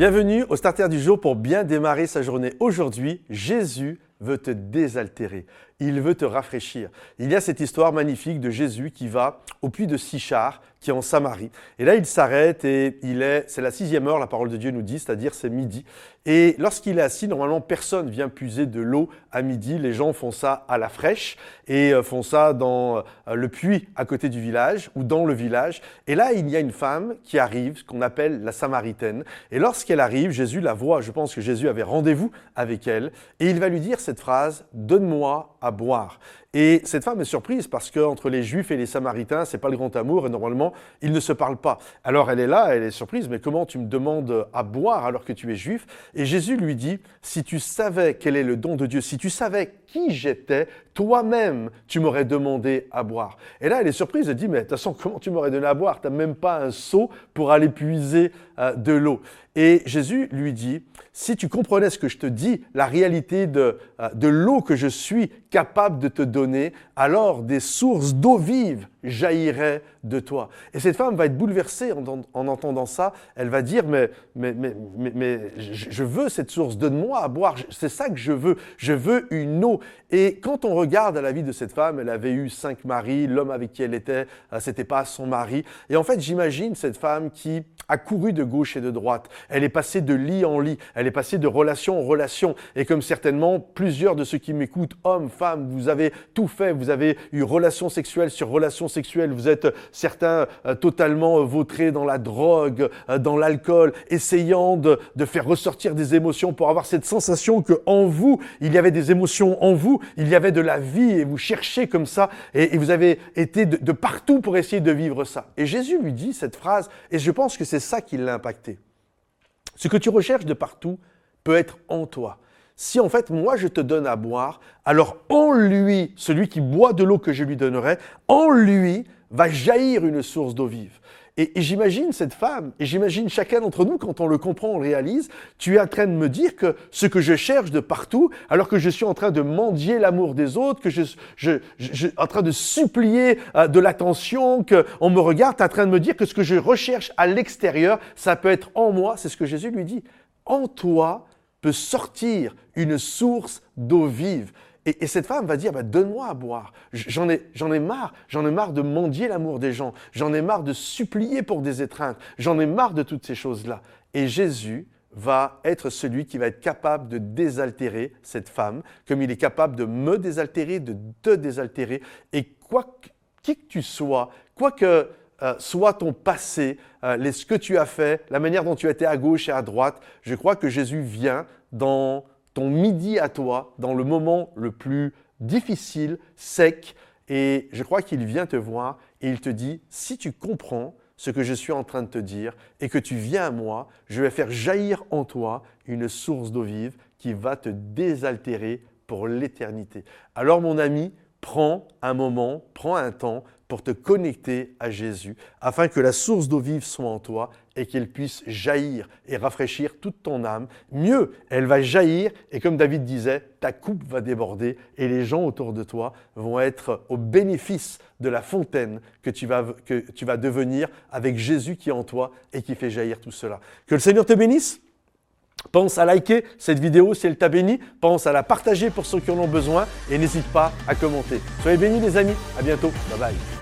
Bienvenue au Starter du jour pour bien démarrer sa journée. Aujourd'hui, Jésus veut te désaltérer. Il veut te rafraîchir. Il y a cette histoire magnifique de Jésus qui va au puits de Sichar, qui est en Samarie. Et là, il s'arrête et il est, c'est la sixième heure, la parole de Dieu nous dit, c'est-à-dire c'est midi. Et lorsqu'il est assis, normalement, personne vient puiser de l'eau à midi. Les gens font ça à la fraîche et euh, font ça dans euh, le puits à côté du village ou dans le village. Et là, il y a une femme qui arrive, qu'on appelle la Samaritaine. Et lorsqu'elle arrive, Jésus la voit. Je pense que Jésus avait rendez-vous avec elle. Et il va lui dire cette phrase, Donne-moi à boire. Et cette femme est surprise parce qu'entre les Juifs et les Samaritains, c'est pas le grand amour et normalement, ils ne se parlent pas. Alors elle est là, elle est surprise, mais comment tu me demandes à boire alors que tu es juif? Et Jésus lui dit, si tu savais quel est le don de Dieu, si tu savais qui j'étais, toi-même, tu m'aurais demandé à boire. Et là, elle est surprise, elle dit, mais de toute façon, comment tu m'aurais donné à boire? Tu n'as même pas un seau pour aller puiser euh, de l'eau. Et Jésus lui dit, si tu comprenais ce que je te dis, la réalité de, euh, de l'eau que je suis capable de te donner, alors des sources d'eau vive jaillirait de toi. Et cette femme va être bouleversée en, entendant ça. Elle va dire, mais, mais, mais, mais, je veux cette source, donne-moi à boire. C'est ça que je veux. Je veux une eau. Et quand on regarde à la vie de cette femme, elle avait eu cinq maris, l'homme avec qui elle était, euh, c'était pas son mari. Et en fait, j'imagine cette femme qui a couru de gauche et de droite. Elle est passée de lit en lit. Elle est passée de relation en relation. Et comme certainement plusieurs de ceux qui m'écoutent, hommes, femmes, vous avez tout fait. Vous avez eu relation sexuelle sur relation Vous êtes certains euh, totalement vautrés dans la drogue, euh, dans l'alcool, essayant de, faire ressortir des émotions pour avoir cette sensation que en vous, il y avait des émotions en vous, il y avait de la vie et vous cherchez comme ça et, vous avez été de, de partout pour essayer de vivre ça. Et Jésus lui dit cette phrase et je pense que c'est ça qui l'a impacté. Ce que tu recherches de partout peut être en toi si en fait moi je te donne à boire, alors en lui, celui qui boit de l'eau que je lui donnerai, en lui va jaillir une source d'eau vive. Et, j'imagine cette femme, et j'imagine chacun d'entre nous, quand on le comprend, on le réalise, tu es en train de me dire que ce que je cherche de partout, alors que je suis en train de mendier l'amour des autres, que je, suis en train de supplier euh, de l'attention, qu'on me regarde, tu en train de me dire que ce que je recherche à l'extérieur, ça peut être en moi, c'est ce que Jésus lui dit. En toi, peut sortir une source d'eau vive. Et, cette femme va dire, bah, donne-moi à boire. J'en ai, j'en ai marre. J'en ai marre de mendier l'amour des gens. J'en ai marre de supplier pour des étreintes. J'en ai marre de toutes ces choses-là. Et Jésus va être celui qui va être capable de désaltérer cette femme, comme il est capable de me désaltérer, de te désaltérer. Et quoi qui que tu sois, quoi que euh, soit ton passé, euh, ce que tu as fait, la manière dont tu as été à gauche et à droite. Je crois que Jésus vient dans ton midi à toi, dans le moment le plus difficile, sec, et je crois qu'il vient te voir et il te dit, si tu comprends ce que je suis en train de te dire et que tu viens à moi, je vais faire jaillir en toi une source d'eau vive qui va te désaltérer pour l'éternité. Alors mon ami, prends un moment, prends un temps pour te connecter à Jésus, afin que la source d'eau vive soit en toi et qu'elle puisse jaillir et rafraîchir toute ton âme. Mieux, elle va jaillir et comme David disait, ta coupe va déborder et les gens autour de toi vont être au bénéfice de la fontaine que tu vas, que tu vas devenir avec Jésus qui est en toi et qui fait jaillir tout cela. Que le Seigneur te bénisse. Pense à liker cette vidéo si elle t'a béni. Pense à la partager pour ceux qui en ont besoin et n'hésite pas à commenter. Soyez bénis les amis. À bientôt. Bye bye.